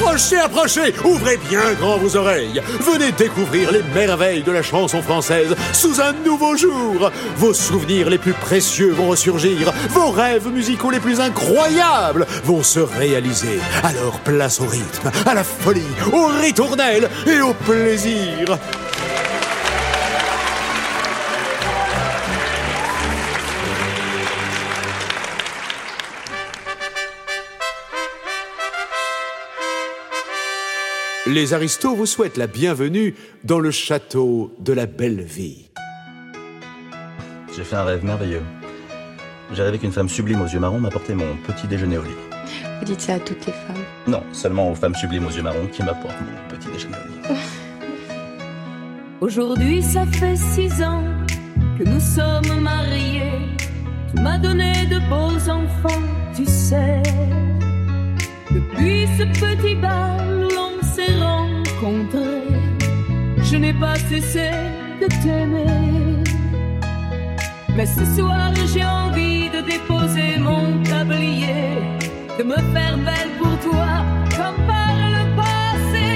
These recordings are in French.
Approchez, approchez, ouvrez bien grand vos oreilles. Venez découvrir les merveilles de la chanson française sous un nouveau jour. Vos souvenirs les plus précieux vont ressurgir, vos rêves musicaux les plus incroyables vont se réaliser. Alors place au rythme, à la folie, au ritournelle et au plaisir. Les aristos vous souhaitent la bienvenue dans le château de la belle vie. J'ai fait un rêve merveilleux. J'ai rêvé qu'une femme sublime aux yeux marrons m'apportait mon petit déjeuner au lit. Vous dites ça à toutes les femmes Non, seulement aux femmes sublimes aux yeux marrons qui m'apportent mon petit déjeuner au lit. Aujourd'hui, ça fait six ans que nous sommes mariés. Tu m'as donné de beaux enfants, tu sais. Depuis ce petit bal s'est rencontrés, je n'ai pas cessé de t'aimer. Mais ce soir, j'ai envie de déposer mon tablier, de me faire belle pour toi, comme par le passé.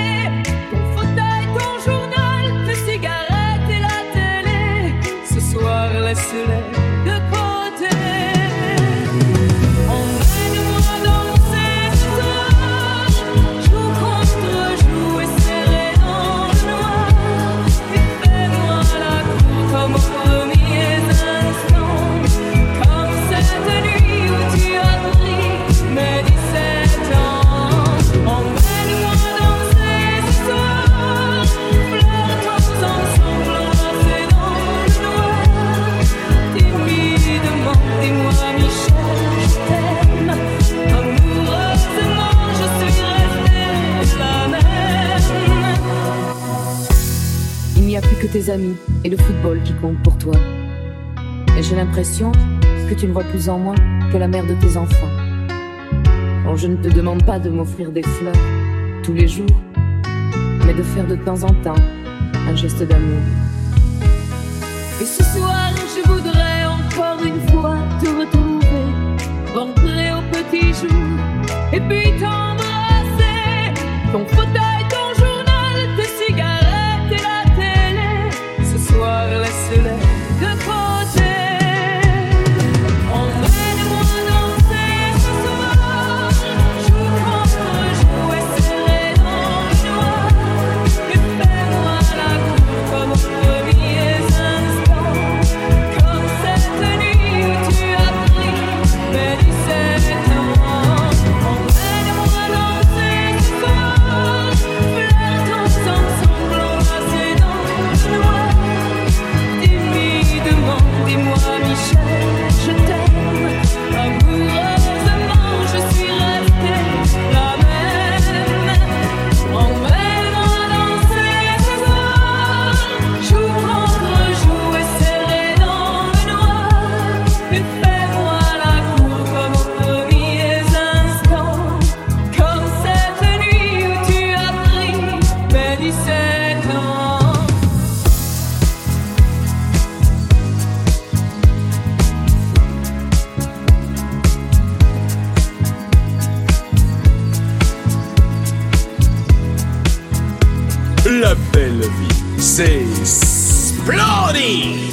Ton fauteuil, ton journal, tes cigarettes et la télé, ce soir, laisse-les et le football qui comptent pour toi. Et j'ai l'impression que tu ne vois plus en moi que la mère de tes enfants. Alors je ne te demande pas de m'offrir des fleurs tous les jours, mais de faire de temps en temps un geste d'amour. Et ce soir, je voudrais encore une fois te retrouver, rentrer au petit jour, et puis t'embrasser. Ton fauteuil, C'est splendide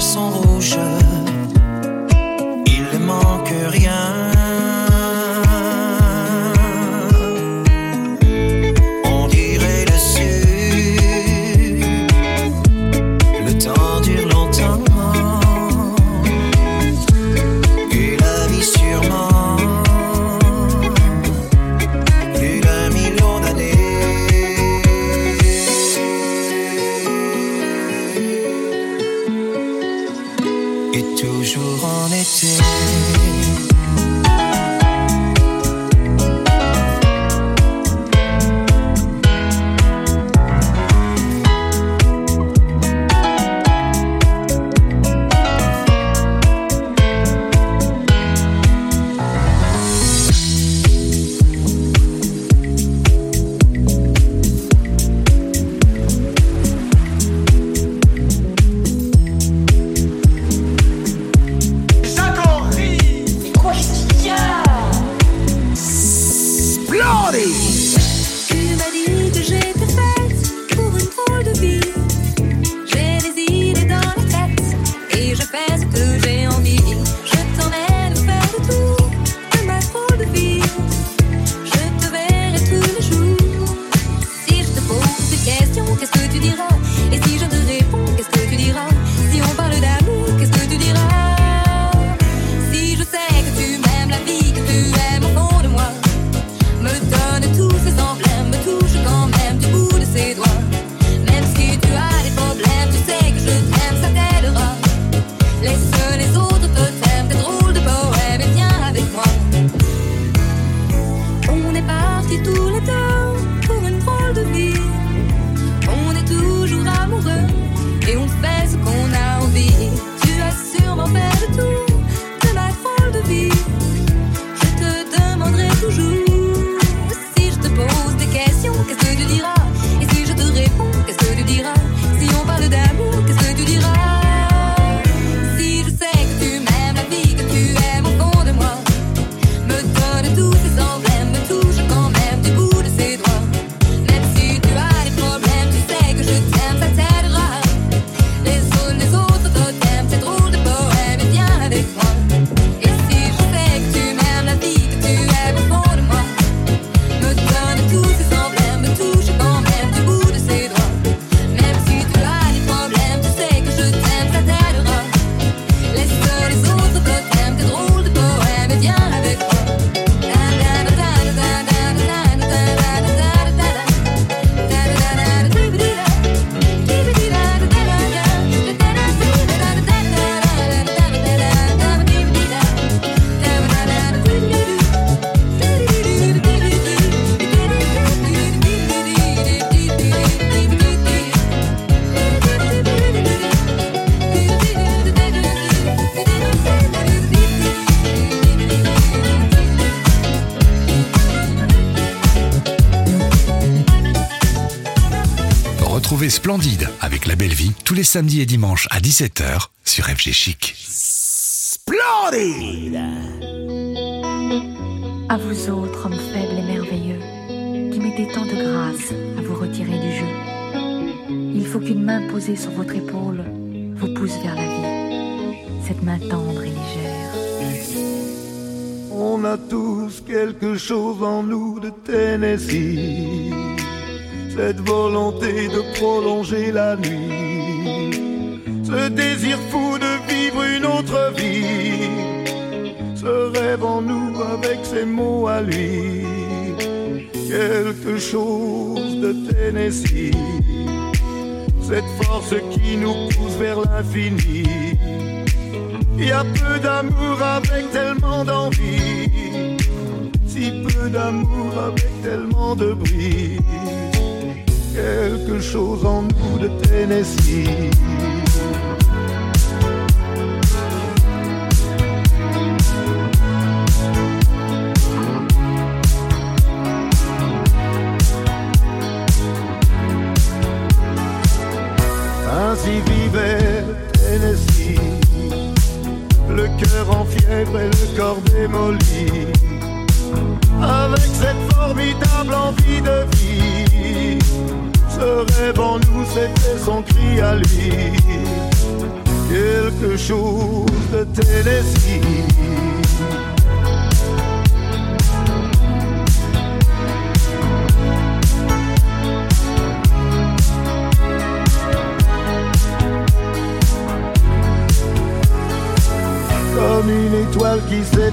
poissons rouges. Il ne manque rien. Samedis et dimanches à 17h sur FG Chic. Splendide À vous autres, hommes faibles et merveilleux, qui mettez tant de grâce à vous retirer du jeu. Il faut qu'une main posée sur votre épaule vous pousse vers la vie. Cette main tendre et légère. On a tous quelque chose en nous de Tennessee cette volonté de prolonger la nuit, ce désir fou de vivre une autre vie, ce rêve en nous avec ses mots à lui, quelque chose de Tennessee, cette force qui nous pousse vers l'infini. Il y a peu d'amour avec tellement d'envie, si peu d'amour avec tellement de brise quelque chose en nous de Tennessee.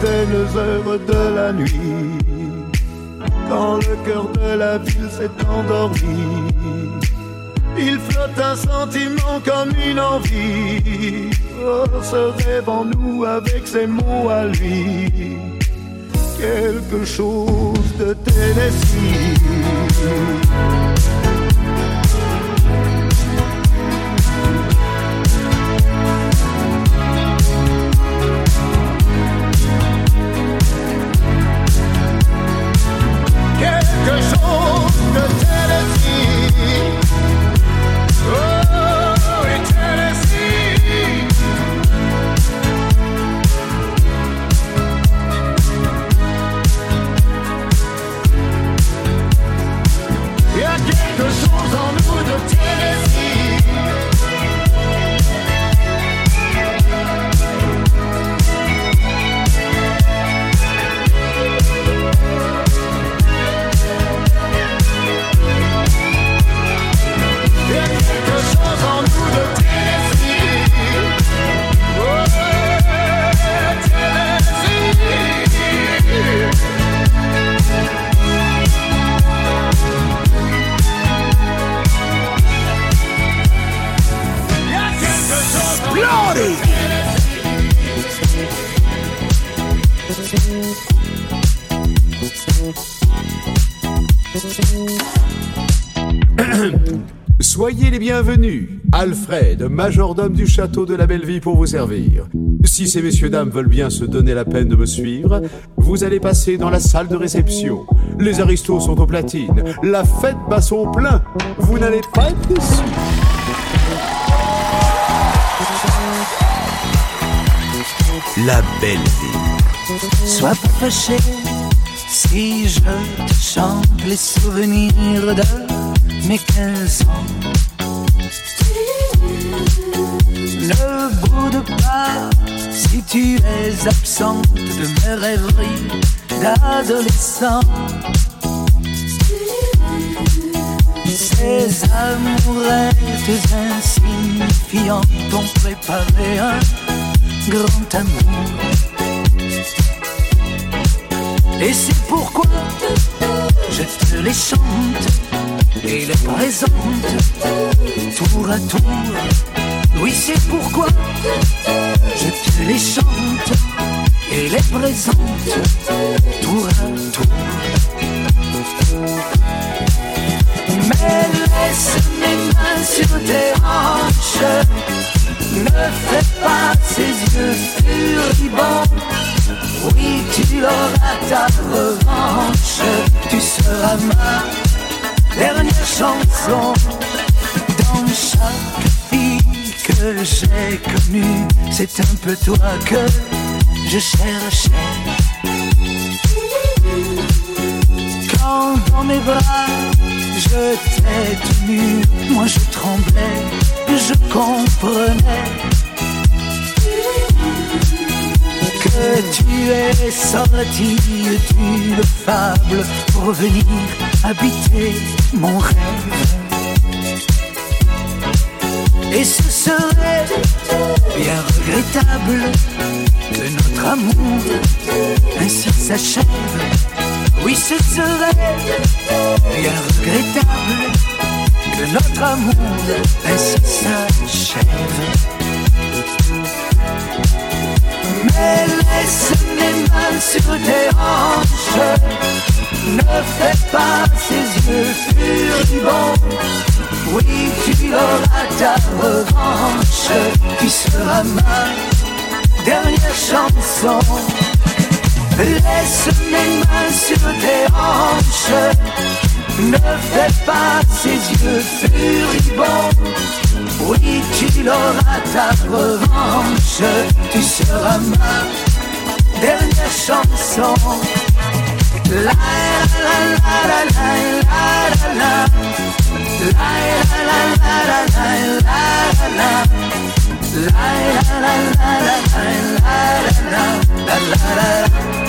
Certaines heures de la nuit, quand le cœur de la ville s'est endormi, il flotte un sentiment comme une envie. Oh, ce rêve en nous avec ses mots à lui, quelque chose de Tennessee. Soyez les bienvenus. Alfred, majordome du château de la Belleville pour vous servir. Si ces messieurs dames veulent bien se donner la peine de me suivre, vous allez passer dans la salle de réception. Les aristos sont aux platines. La fête bat son plein. Vous n'allez pas être déçus. La belle vie. Sois pas si je te chante les souvenirs de mes 15 ans. Ne boude pas si tu es absente de mes rêveries d'adolescent. Ces amourettes insignifiantes ont préparé un grand amour. Et c'est pourquoi je te les chante et les présente tour à tour. Oui, c'est pourquoi je te les chante et les présente tour à tour. Mais laisse mes mains sur tes hanches, ne fais pas ces yeux furibonds. Oui, tu auras ta revanche, tu seras ma dernière chanson. Dans chaque fille que j'ai connue, c'est un peu toi que je cherchais. Quand dans mes bras je t'ai tenu, moi je tremblais, je comprenais tu es sorti d'une fable pour venir habiter mon rêve. Et ce serait bien regrettable que notre amour ainsi s'achève. Oui, ce serait bien regrettable que notre amour ainsi s'achève. Mains sur tes hanches. Ne fais pas ses yeux furibonds. Oui, tu auras ta revanche. Tu seras ma dernière chanson. Laisse mes mains sur tes hanches. Ne fais pas ses yeux furibonds. Oui, tu auras ta revanche. Tu seras ma dernière chanson. La la la la la la la la la la la Vous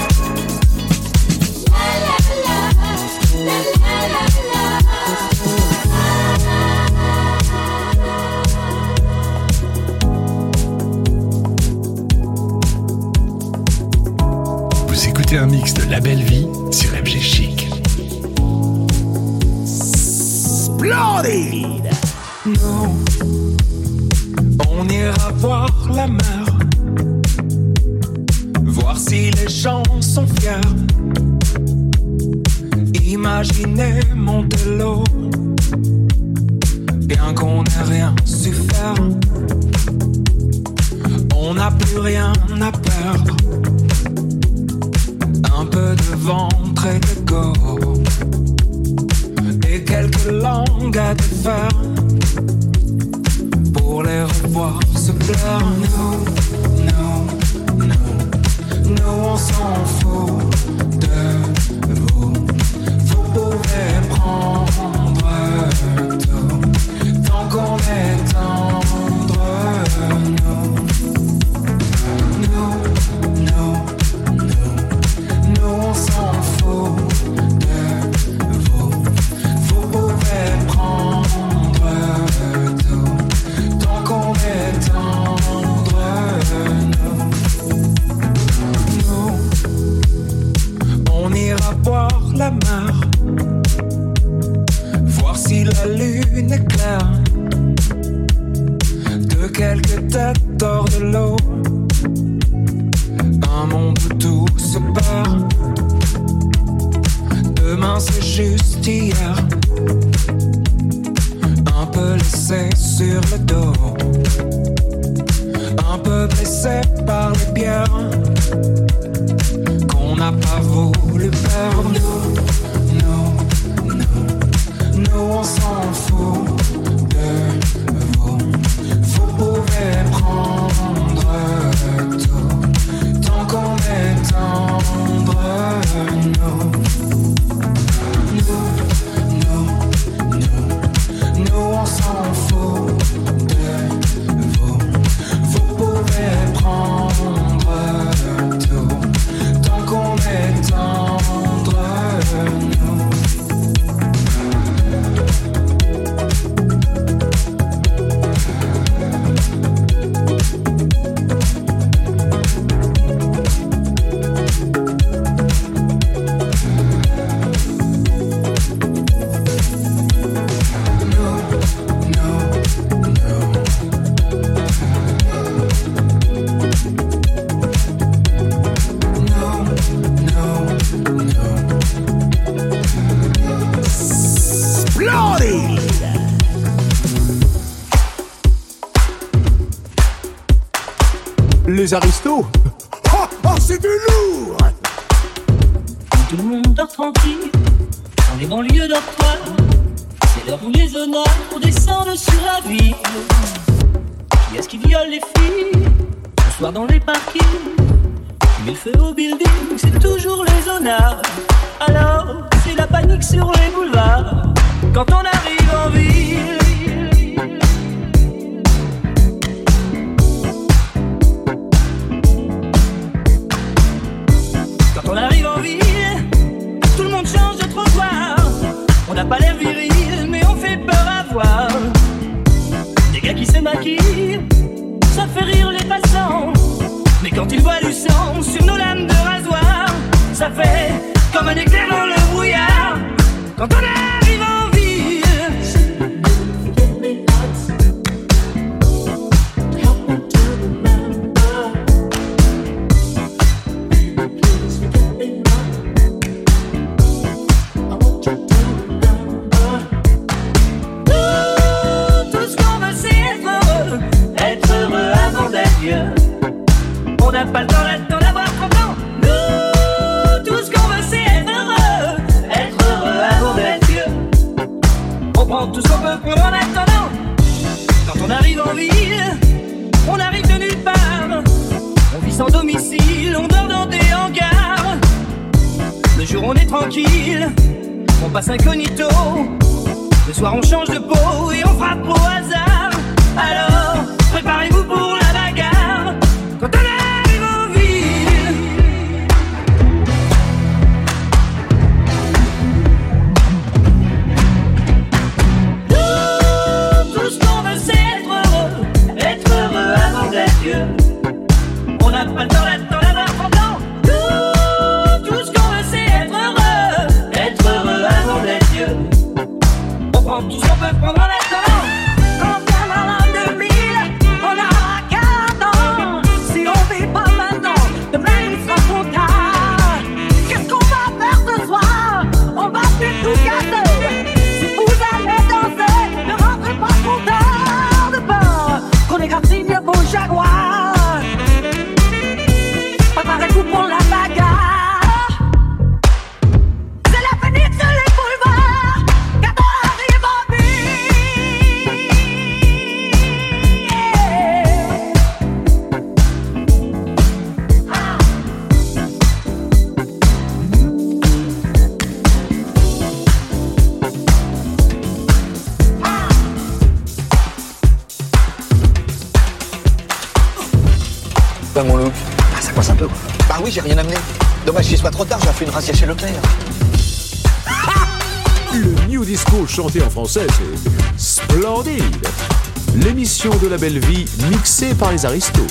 écoutez un mix de La Belle Vie sur FG Chic. Splendide Non, on ira voir la mer, voir si les gens sont fiers. Imaginez Montello, bien qu'on n'ait rien su faire. On n'a plus rien à perdre. Ventre et de go. Et quelques langues à défaire. Pour les revoir se plaire. Nous, nous, nous, nous on s'en fout de vous. Vous pouvez prendre Qui est-ce qui viole les filles Ce soir dans les parkings? Qui met le feu au building C'est toujours les honneurs. Alors, c'est la panique sur les boulevards. Quand on arrive prend tout son peuple en attendant. Quand on arrive en ville, on arrive de nulle part. On vit sans domicile, on dort dans des hangars. Le jour on est tranquille, on passe incognito. Le soir on change de peau et on frappe au hasard. Alors trop tard, j'ai fait une razzia chez Leclerc. Le New Disco chanté en français, c'est splendide. L'émission de la belle vie mixée par les aristos.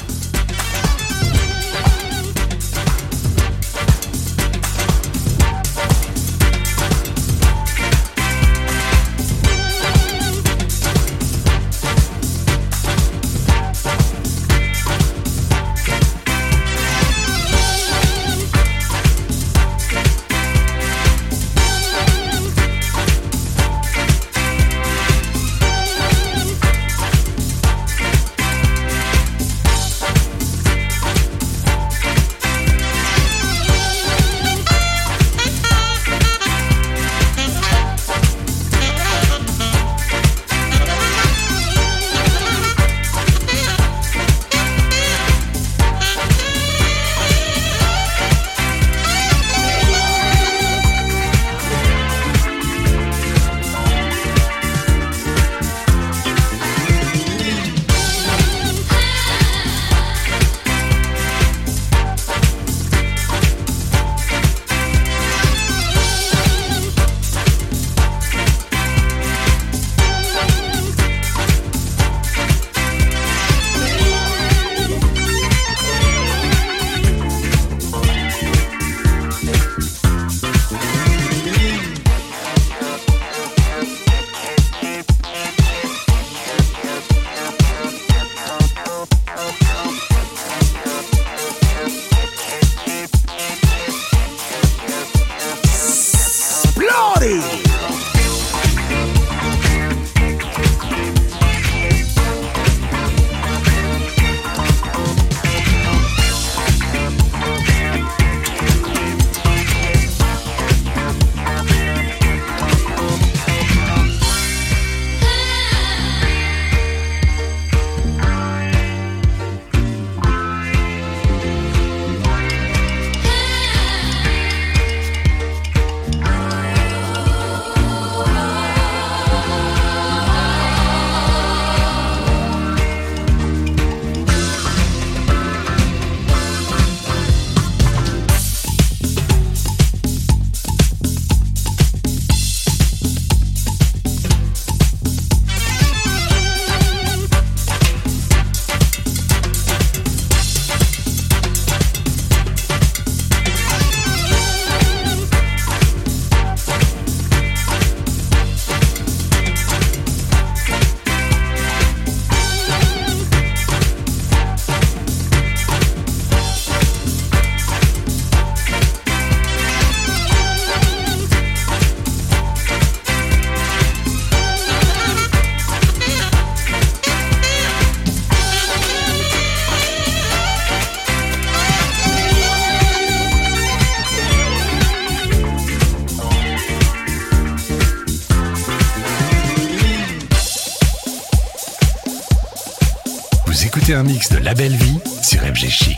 un mix de La Belle Vie sur FG Chic.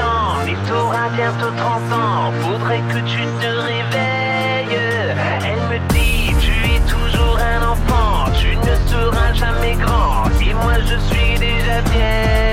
ans, mais bientôt 30 ans, faudrait que tu te réveilles. Elle me dit, tu es toujours un enfant, tu ne seras jamais grand, et moi je suis déjà vieille.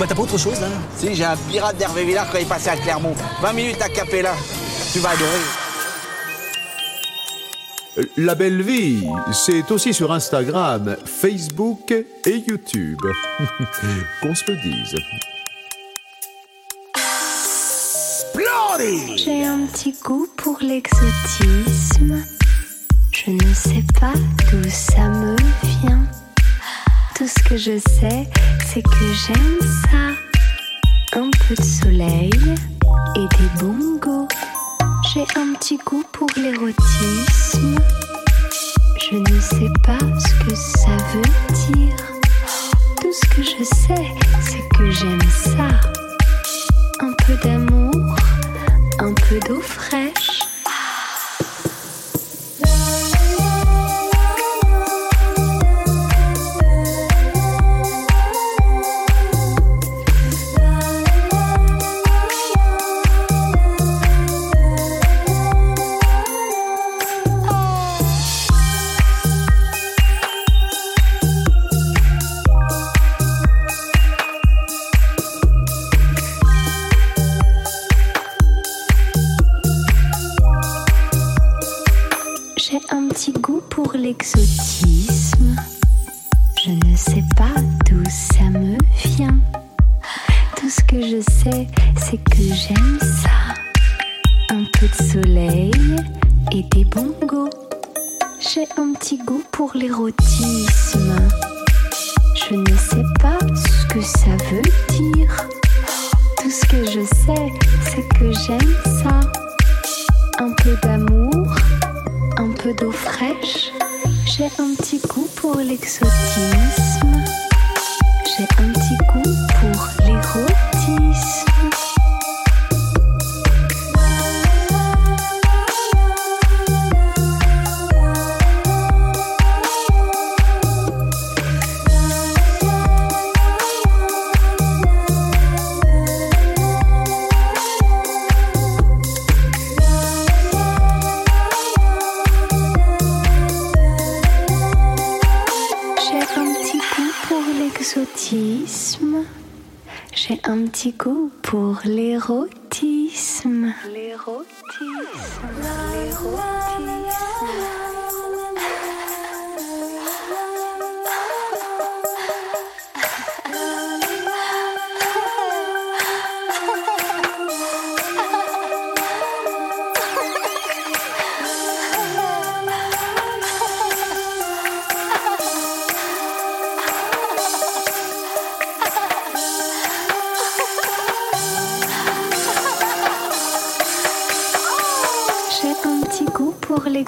bah t'as pas autre chose là Si, j'ai un pirate d'Hervé Villard quand il passait à Clermont. 20 minutes à Capella. Tu vas adorer. La belle vie, c'est aussi sur Instagram, Facebook et YouTube. Qu'on se le dise. J'ai un petit goût pour l'exotisme. Je ne sais pas d'où ça me vient tout ce que je sais, c'est que j'aime ça. Un peu de soleil et des bongos. J'ai un petit goût pour l'érotisme. Je ne sais pas ce que ça veut dire. Tout ce que je sais, c'est que j'aime ça. Un peu d'amour, un peu d'eau fraîche goût pour l'exotisme. J'ai un petit goût pour l'érotisme. L'érotisme. L'érotisme.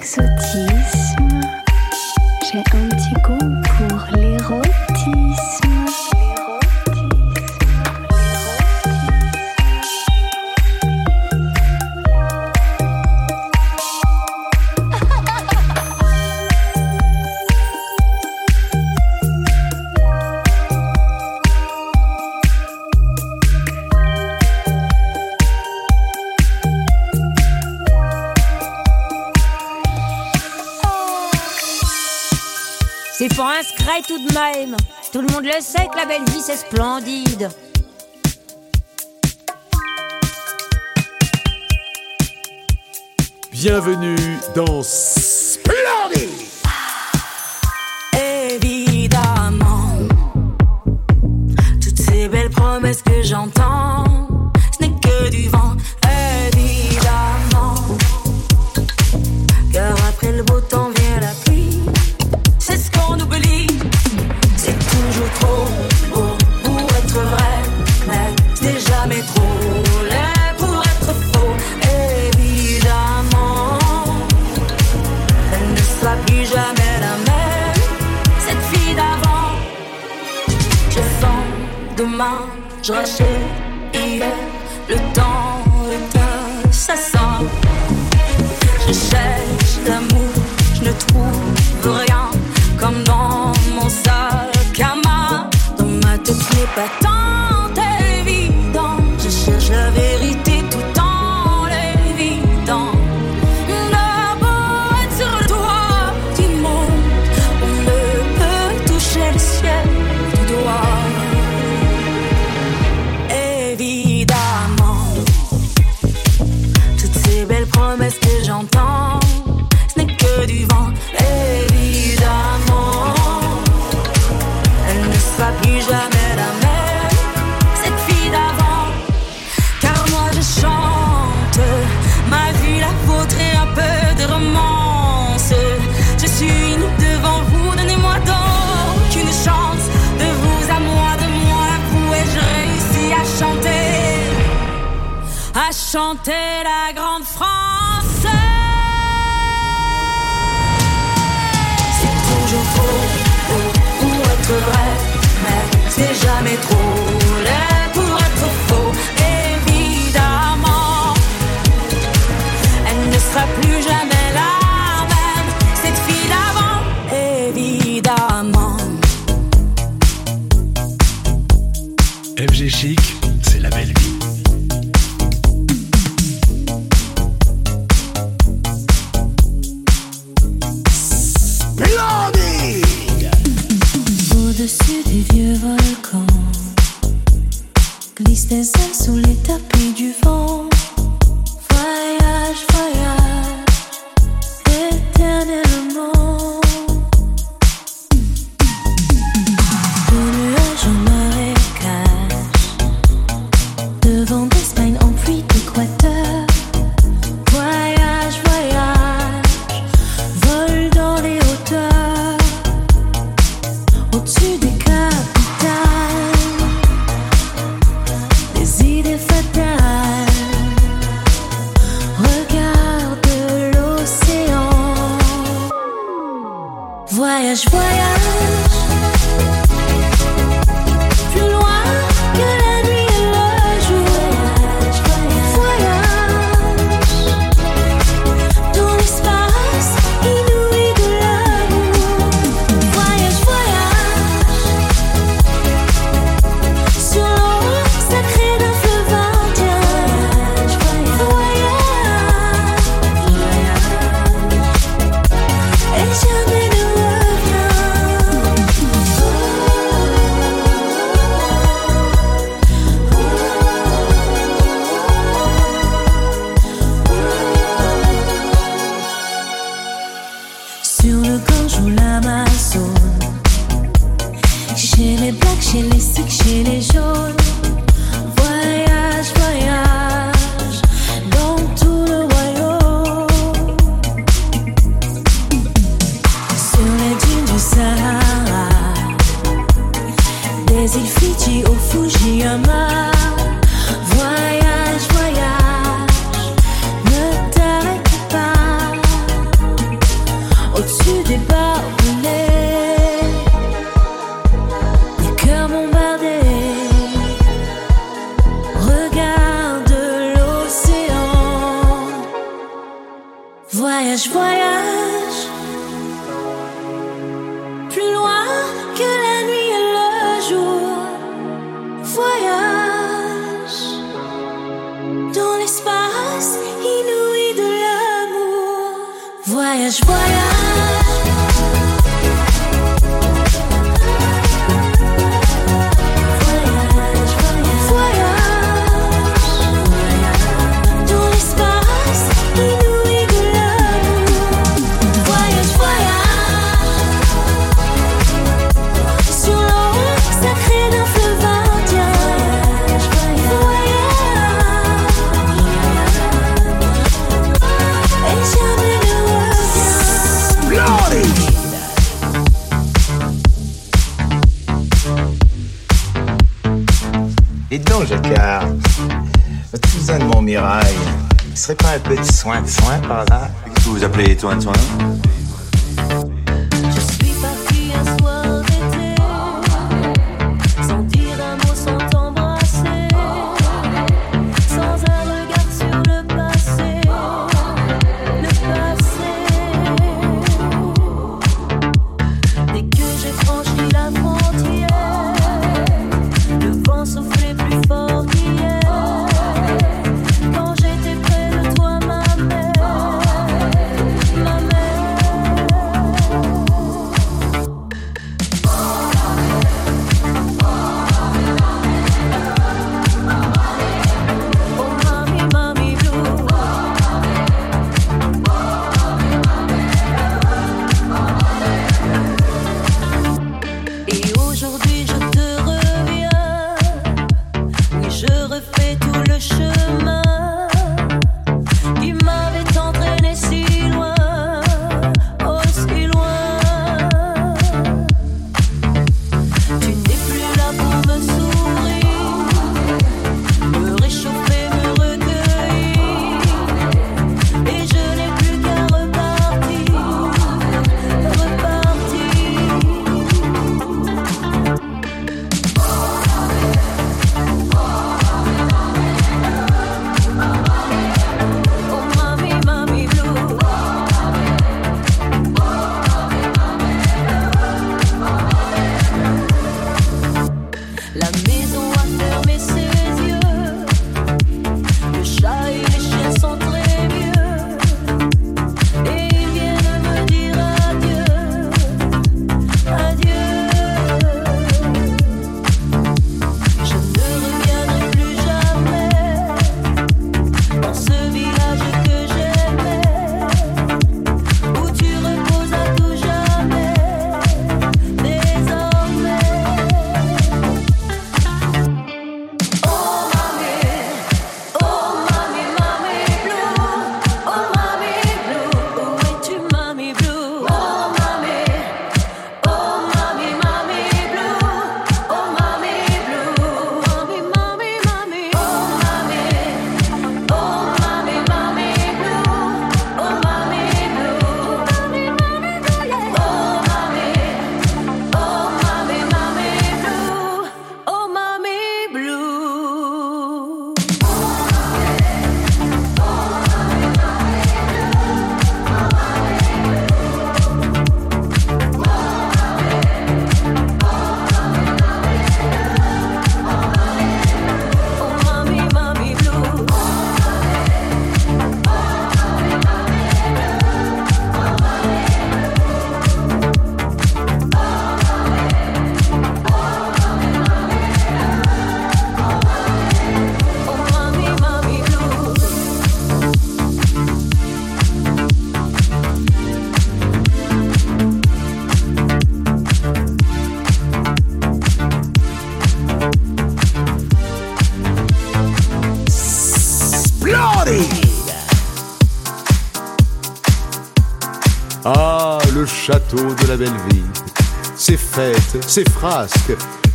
exotisme, j'ai un tout de même. Tout le monde le sait que la belle vie c'est splendide. Bienvenue dans je rachète hier le temps, le temps, ça. Je cherche l'amour, je ne trouve rien, comme dans mon sac à main. Dans ma tête, n'est pas glissent des ailes sous les tapis du vent. sais pas. soin de soin par hasard. Que vous appelez soin de soin?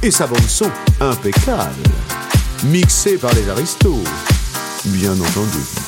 Et sa bande-son impeccable. Mixée par les aristos, bien entendu.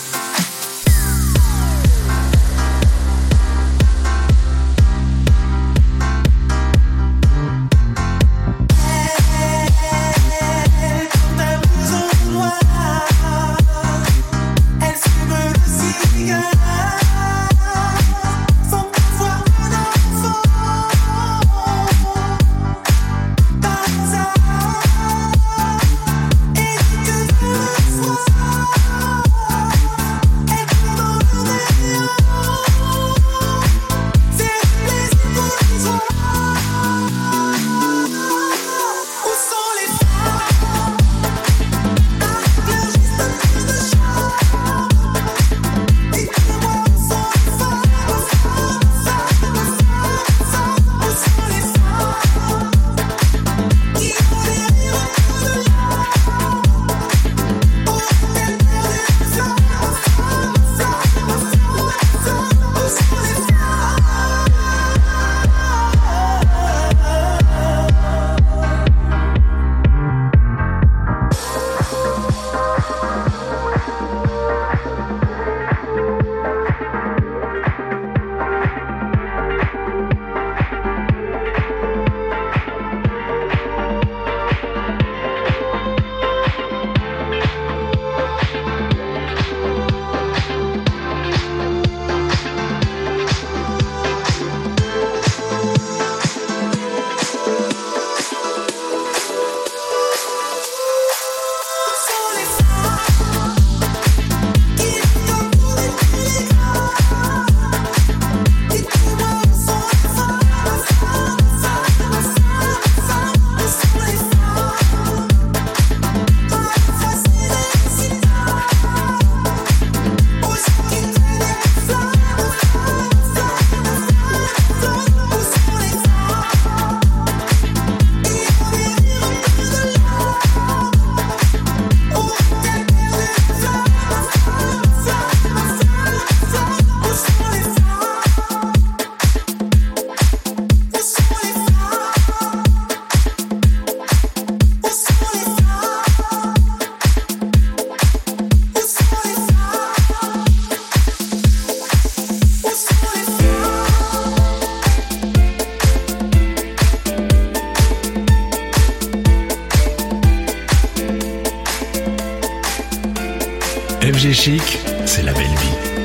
FG Chic, c'est la belle vie.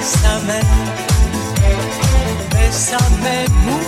Bésame, bésame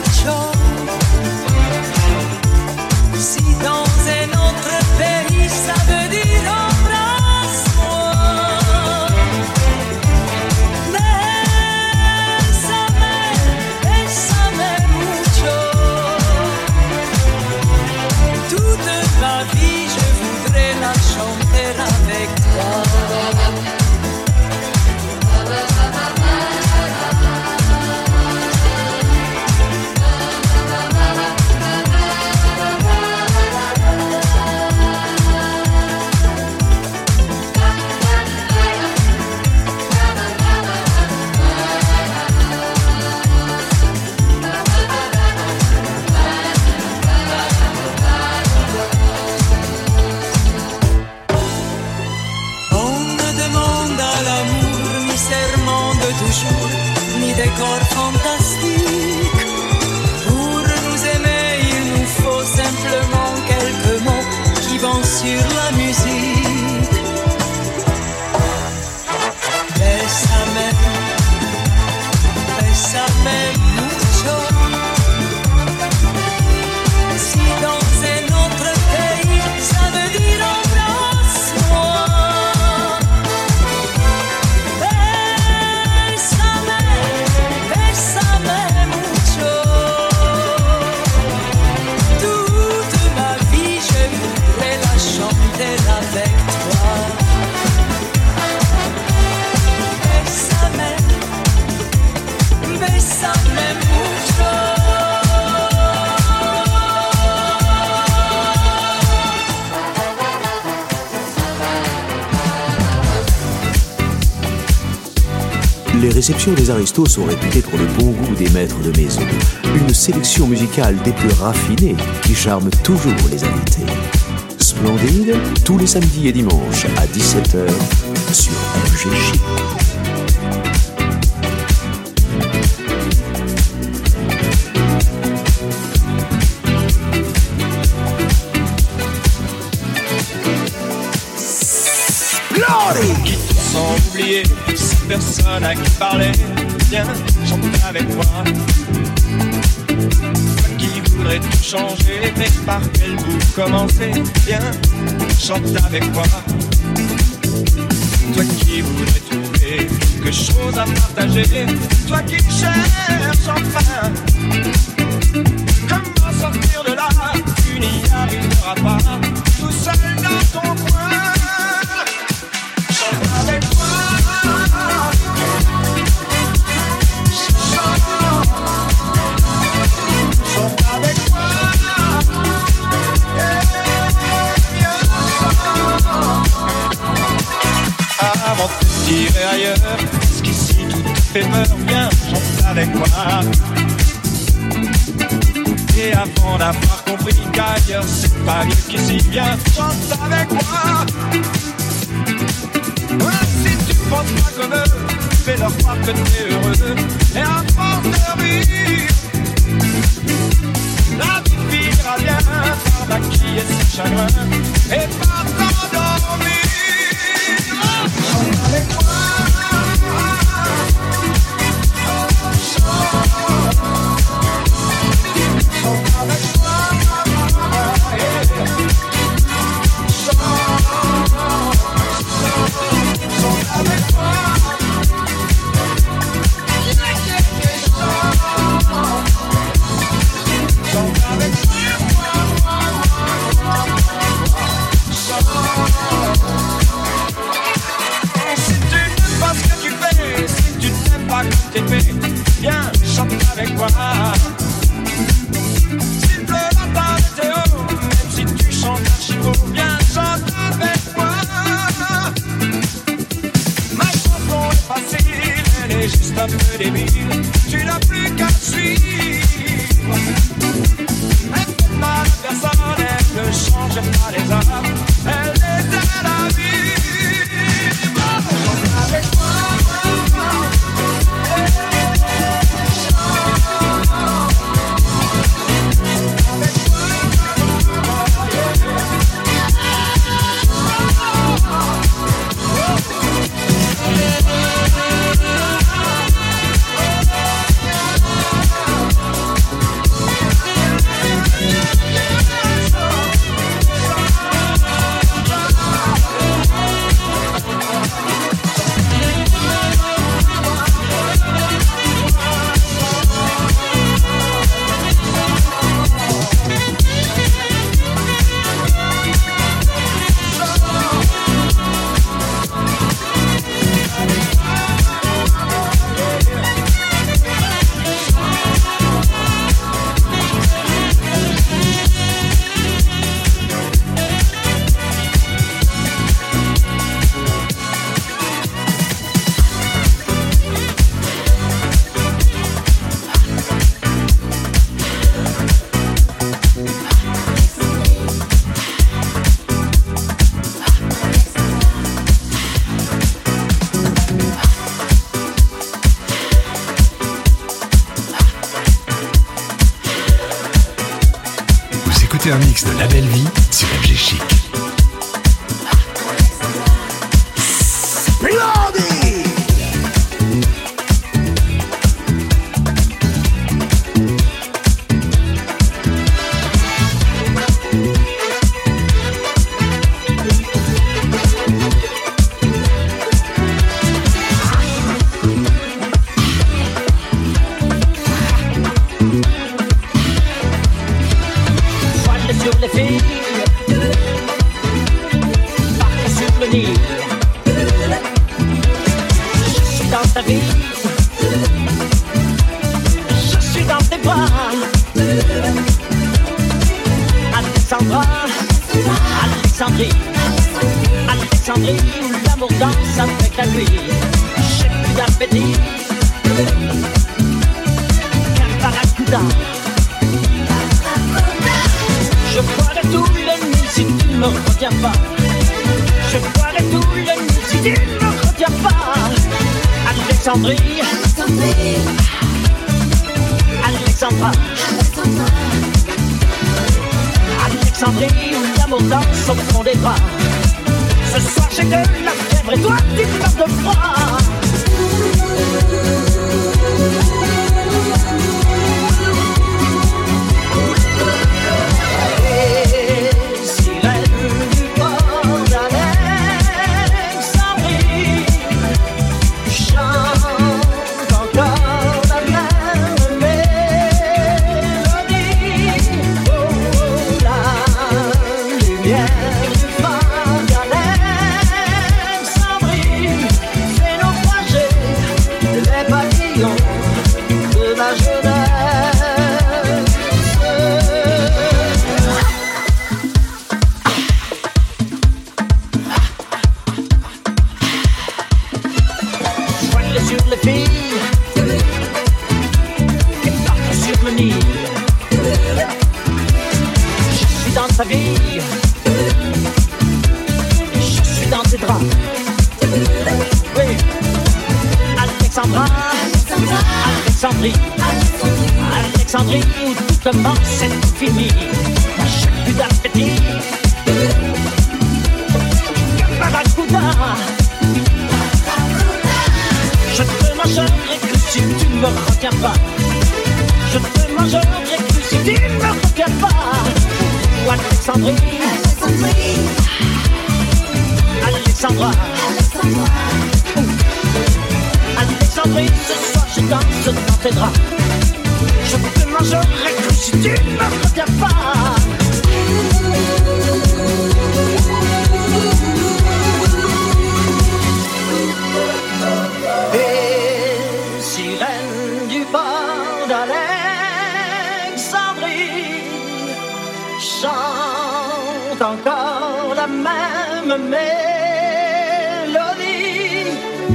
Les réceptions des aristos sont réputées pour le bon goût des maîtres de maison. Une sélection musicale des plus raffinées qui charme toujours les invités. Splendide, tous les samedis et dimanches à 17h sur Chic. Personne à qui parler, viens, chante avec moi. Toi qui voudrais tout changer, mais par quel bout commencer, viens, chante avec moi. Toi qui voudrais trouver quelque chose à partager, toi qui cherches enfin. Comment sortir de là Tu n'y arriveras pas, tout seul dans ton coin. Avant tirer ailleurs, ce qu'ici tout fait meurt bien, chante avec moi. Et avant d'avoir compris qu'ailleurs c'est pas mieux qu'ici, viens, chante avec moi. Ouais, si tu penses pas comme eux, fais-leur croire que t'es heureux. Et à force de rire, la vie finira bien par maquiller ses chagrins et par Chante avec Mix de la belle vie.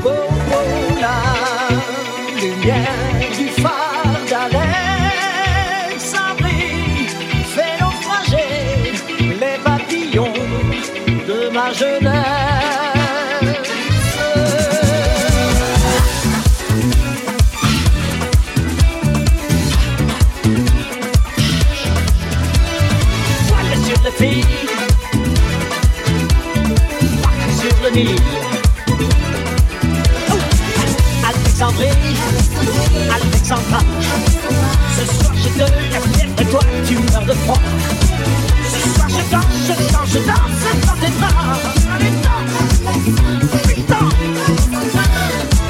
beau, beau, la lumière du phare d'arrêt. Ça fait naufrager les papillons de ma jeunesse. Ce soir j'ai de la et toi tu meurs de froid. Ce soir je danse, je danse, je danse dans tes bras. Allez danse, putain.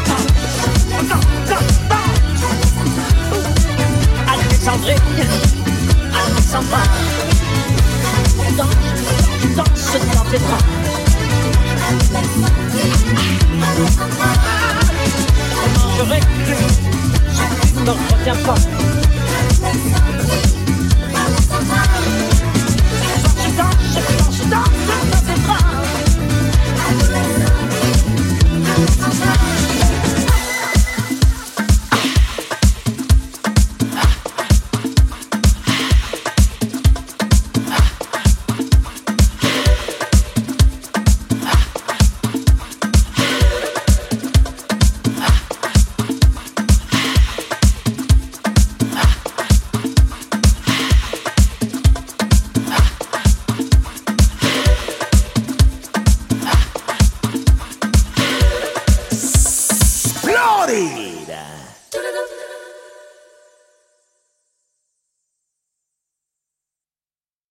Danse, danse, danse. Danse, dans tes bras t'en retiens pas.